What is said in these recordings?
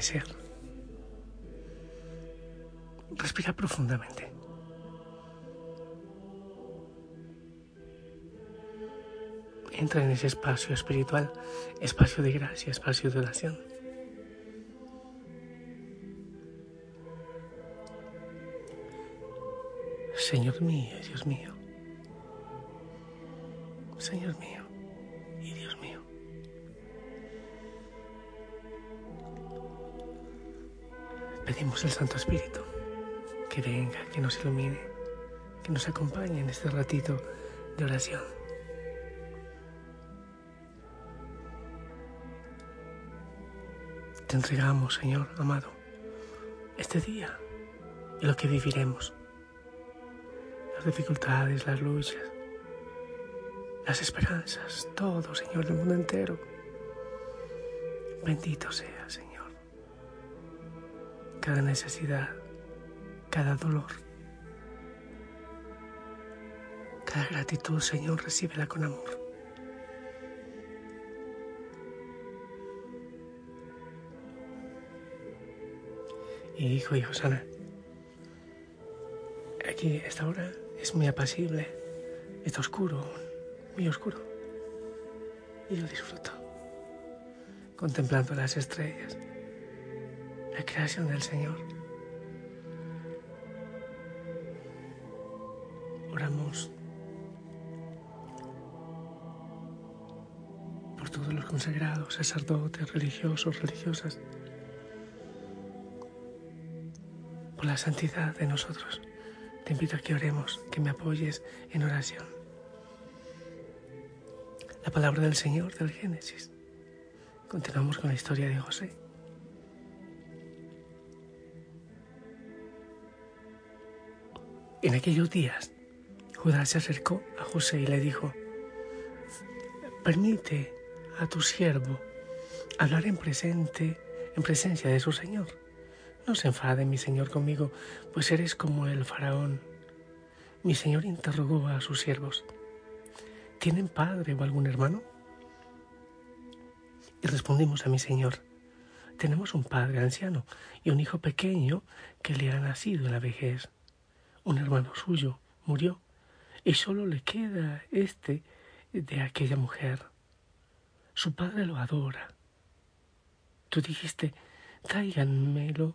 Amanecer. Respira profundamente. Entra en ese espacio espiritual, espacio de gracia, espacio de oración. Señor mío, Dios mío. Señor mío Pedimos al Santo Espíritu que venga, que nos ilumine, que nos acompañe en este ratito de oración. Te entregamos, Señor amado, este día y lo que viviremos, las dificultades, las luchas, las esperanzas, todo, Señor, del mundo entero. Bendito sea, Señor cada necesidad, cada dolor. Cada gratitud, Señor, recíbela con amor. Y hijo y Josana, aquí esta hora es muy apacible, está oscuro, muy oscuro. Y yo disfruto contemplando las estrellas la creación del Señor. Oramos por todos los consagrados, sacerdotes, religiosos, religiosas, por la santidad de nosotros. Te invito a que oremos, que me apoyes en oración. La palabra del Señor del Génesis. Continuamos con la historia de José. En aquellos días, Judá se acercó a José y le dijo, permite a tu siervo hablar en presente, en presencia de su señor. No se enfade mi señor conmigo, pues eres como el faraón. Mi señor interrogó a sus siervos, ¿tienen padre o algún hermano? Y respondimos a mi señor, tenemos un padre anciano y un hijo pequeño que le ha nacido en la vejez un hermano suyo murió y solo le queda este de aquella mujer. Su padre lo adora. Tú dijiste, tráiganmelo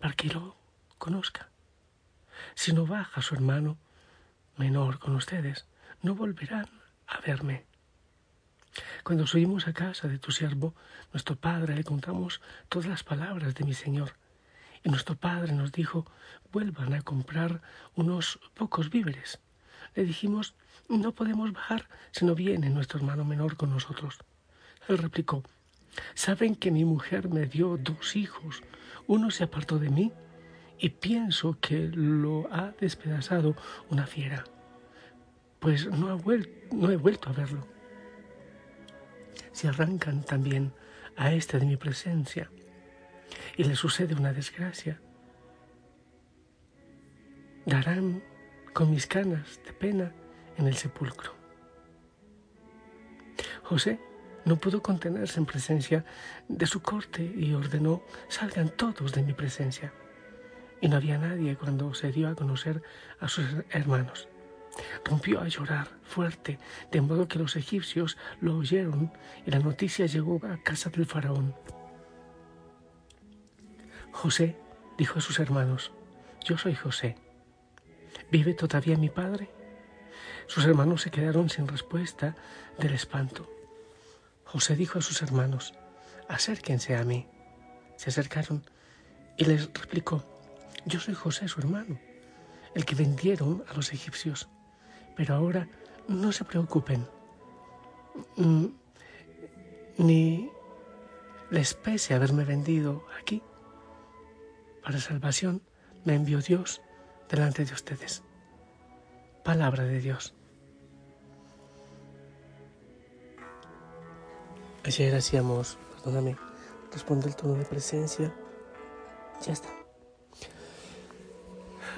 para que lo conozca. Si no baja su hermano menor con ustedes, no volverán a verme. Cuando subimos a casa de tu siervo, nuestro padre le contamos todas las palabras de mi Señor y nuestro padre nos dijo, vuelvan a comprar unos pocos víveres. Le dijimos, no podemos bajar si no viene nuestro hermano menor con nosotros. Él replicó, saben que mi mujer me dio dos hijos. Uno se apartó de mí y pienso que lo ha despedazado una fiera, pues no, he vuelto a verlo. Si arrancan también a este de mi presencia, y le sucede una desgracia. Darán con mis canas de pena en el sepulcro. José no pudo contenerse en presencia de su corte y ordenó salgan todos de mi presencia. Y no había nadie cuando se dio a conocer a sus hermanos. Rompió a llorar fuerte, de modo que los egipcios lo oyeron y la noticia llegó a casa del faraón. José dijo a sus hermanos, yo soy José, ¿Vive todavía mi padre? Sus hermanos se quedaron sin respuesta del espanto. José dijo a sus hermanos, acérquense a mí. Se acercaron y les replicó, yo soy José, su hermano, el que vendieron a los egipcios. Pero ahora no se preocupen, mm, ni les pese haberme vendido aquí. Para salvación me envió Dios delante de ustedes. Palabra de Dios. Ayer hacíamos, perdóname, responde el tono de presencia. Ya está.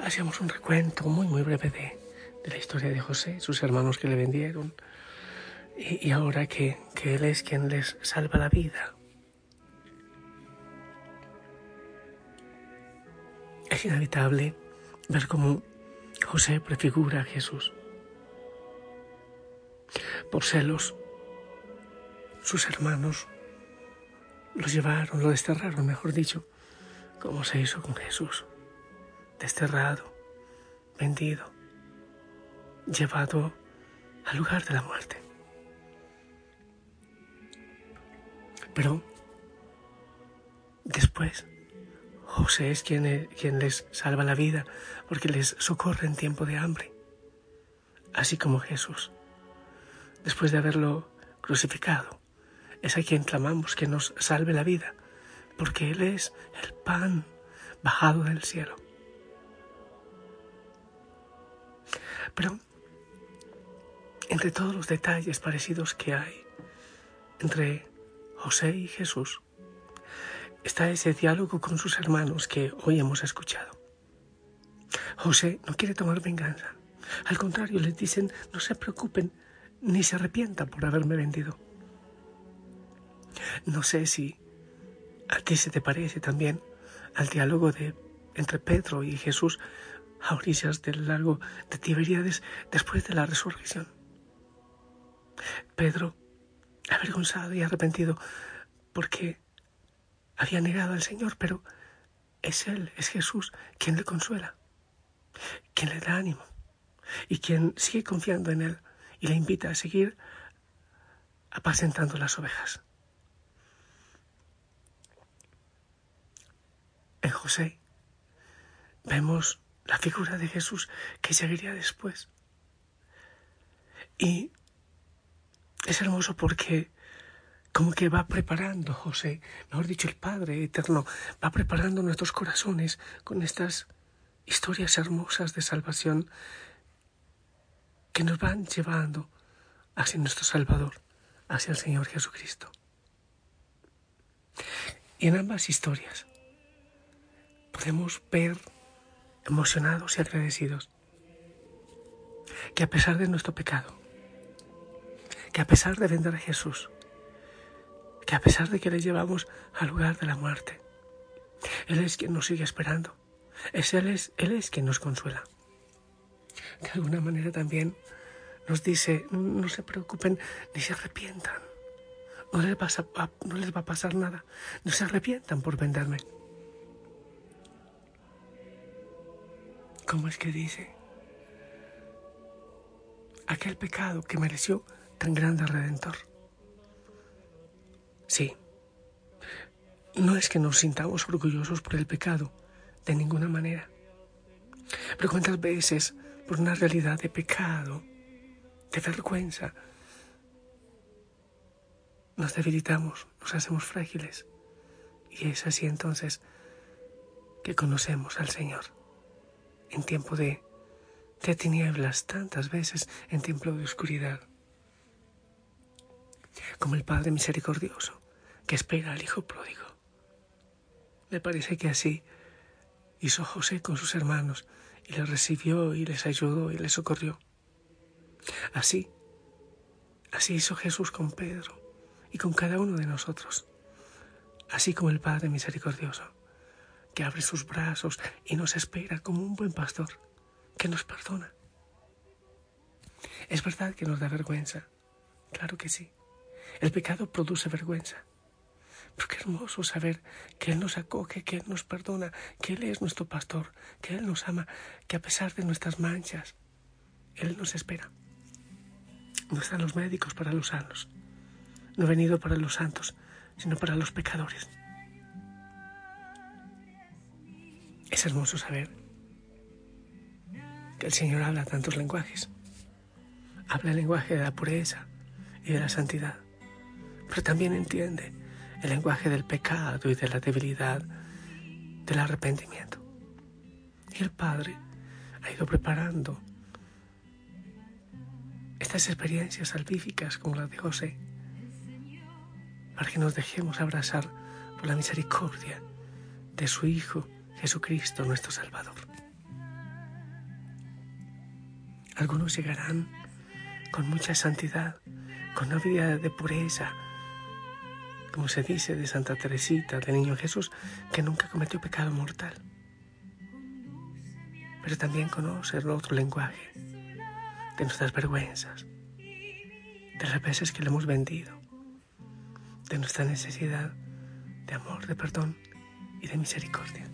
Hacíamos un recuento muy, muy breve de, de la historia de José, sus hermanos que le vendieron, y, y ahora que, que Él es quien les salva la vida. Es inevitable ver cómo José prefigura a Jesús. Por celos, sus hermanos lo llevaron, lo desterraron, mejor dicho, como se hizo con Jesús. Desterrado, vendido, llevado al lugar de la muerte. Pero después José es quien, quien les salva la vida porque les socorre en tiempo de hambre, así como Jesús, después de haberlo crucificado, es a quien clamamos que nos salve la vida, porque Él es el pan bajado del cielo. Pero entre todos los detalles parecidos que hay entre José y Jesús, está ese diálogo con sus hermanos que hoy hemos escuchado. José no quiere tomar venganza. Al contrario, les dicen, no se preocupen ni se arrepientan por haberme vendido. No sé si a ti se te parece también al diálogo de entre Pedro y Jesús a orillas del lago de Tiberíades después de la resurrección. Pedro, avergonzado y arrepentido porque había negado al Señor, pero es Él, es Jesús quien le consuela, quien le da ánimo y quien sigue confiando en Él y le invita a seguir apacentando las ovejas. En José vemos la figura de Jesús que seguiría después. Y es hermoso porque como que va preparando José, mejor dicho, el Padre Eterno, va preparando nuestros corazones con estas historias hermosas de salvación que nos van llevando hacia nuestro Salvador, hacia el Señor Jesucristo. Y en ambas historias podemos ver emocionados y agradecidos que a pesar de nuestro pecado, que a pesar de vender a Jesús, que a pesar de que le llevamos al lugar de la muerte, Él es quien nos sigue esperando. Es él, es, él es quien nos consuela. De alguna manera también nos dice, no se preocupen ni se arrepientan. No les, va a, no les va a pasar nada. No se arrepientan por venderme. ¿Cómo es que dice? Aquel pecado que mereció tan grande redentor. Sí, no es que nos sintamos orgullosos por el pecado, de ninguna manera. Pero cuántas veces, por una realidad de pecado, de vergüenza, nos debilitamos, nos hacemos frágiles. Y es así entonces que conocemos al Señor en tiempo de, de tinieblas, tantas veces en tiempo de oscuridad como el Padre misericordioso que espera al Hijo pródigo. Me parece que así hizo José con sus hermanos y les recibió y les ayudó y les socorrió. Así, así hizo Jesús con Pedro y con cada uno de nosotros, así como el Padre misericordioso, que abre sus brazos y nos espera como un buen pastor, que nos perdona. Es verdad que nos da vergüenza, claro que sí. El pecado produce vergüenza, Pero qué hermoso saber que Él nos acoge, que Él nos perdona, que Él es nuestro pastor, que Él nos ama, que a pesar de nuestras manchas, Él nos espera. No están los médicos para los sanos. No he venido para los santos, sino para los pecadores. Es hermoso saber que el Señor habla tantos lenguajes. Habla el lenguaje de la pureza y de la santidad, pero también entiende el lenguaje del pecado y de la debilidad, del arrepentimiento. Y el Padre ha ido preparando estas experiencias salvíficas como las de José, para que nos dejemos abrazar por la misericordia de su Hijo Jesucristo nuestro Salvador. Algunos llegarán con mucha santidad, con una vida de pureza, como se dice de Santa Teresita, del Niño Jesús, que nunca cometió pecado mortal. Pero también conocer otro lenguaje de nuestras vergüenzas, de las veces que le hemos vendido, de nuestra necesidad de amor, de perdón y de misericordia.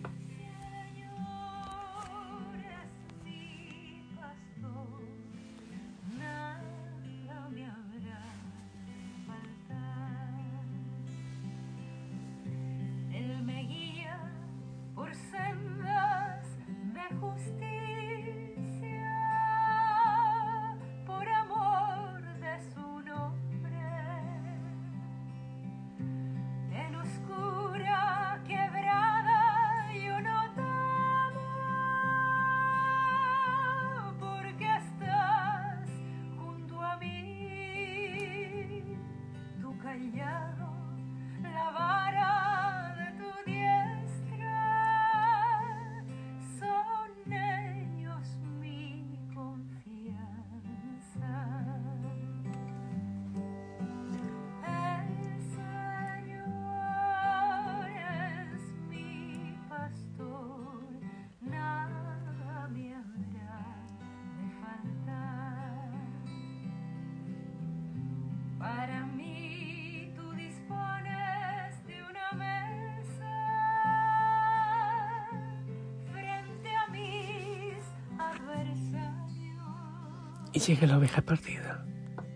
Y llega la oveja perdida.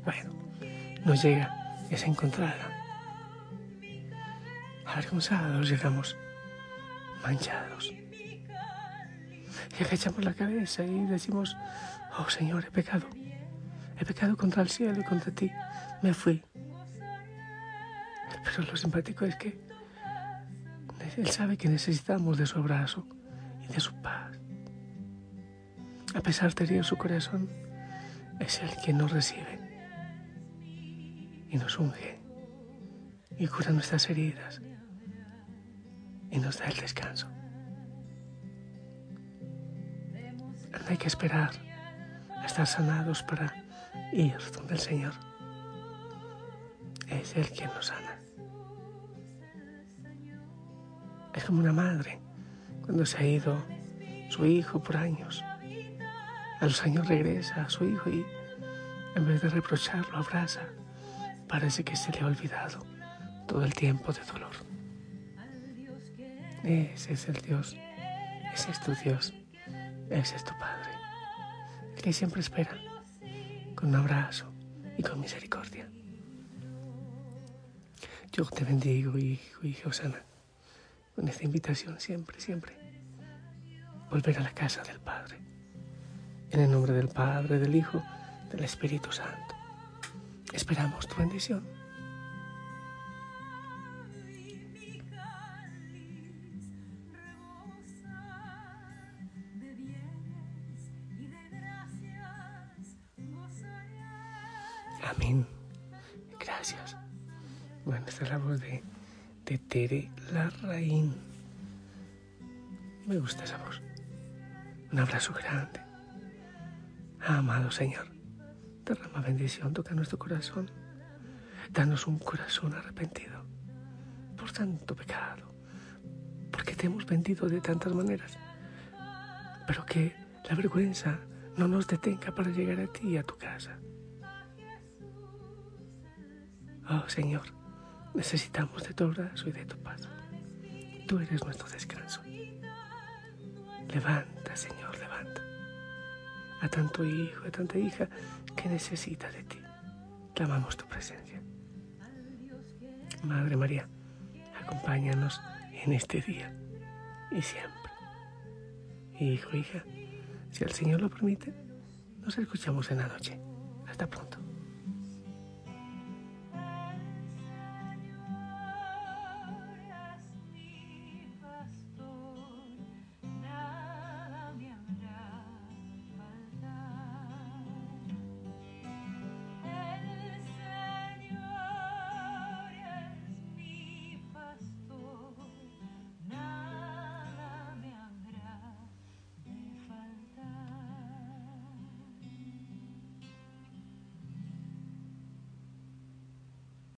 Bueno, no llega, es encontrada. Avergonzados llegamos, manchados. Y agachamos la cabeza y decimos, oh Señor, he pecado. He pecado contra el cielo y contra ti. Me fui. Pero lo simpático es que Él sabe que necesitamos de su abrazo y de su paz. A pesar de herir su corazón, es el que nos recibe y nos unge y cura nuestras heridas y nos da el descanso. Hay que esperar a estar sanados para ir donde el Señor. Es Él quien nos sana. Es como una madre cuando se ha ido su hijo por años a los años regresa a su hijo y en vez de reprocharlo, abraza. Parece que se le ha olvidado todo el tiempo de dolor. Ese es el Dios, ese es tu Dios, ese es tu Padre, el que siempre espera con un abrazo y con misericordia. Yo te bendigo, hijo y Osana, con esta invitación siempre, siempre, volver a la casa del Padre en el nombre del Padre, del Hijo, del Espíritu Santo. Esperamos tu bendición. Amén. Gracias. Bueno, esta es la voz de, de Tere Larraín. Me gusta esa voz. Un abrazo grande. Amado Señor, derrama bendición, toca nuestro corazón. Danos un corazón arrepentido por tanto pecado, porque te hemos vendido de tantas maneras, pero que la vergüenza no nos detenga para llegar a ti y a tu casa. Oh Señor, Necesitamos de tu abrazo y de tu paz. Tú eres nuestro descanso. Levanta, Señor, levanta. A tanto hijo, a tanta hija que necesita de ti. Clamamos tu presencia. Madre María, acompáñanos en este día y siempre. Hijo, hija, si el Señor lo permite, nos escuchamos en la noche. Hasta pronto.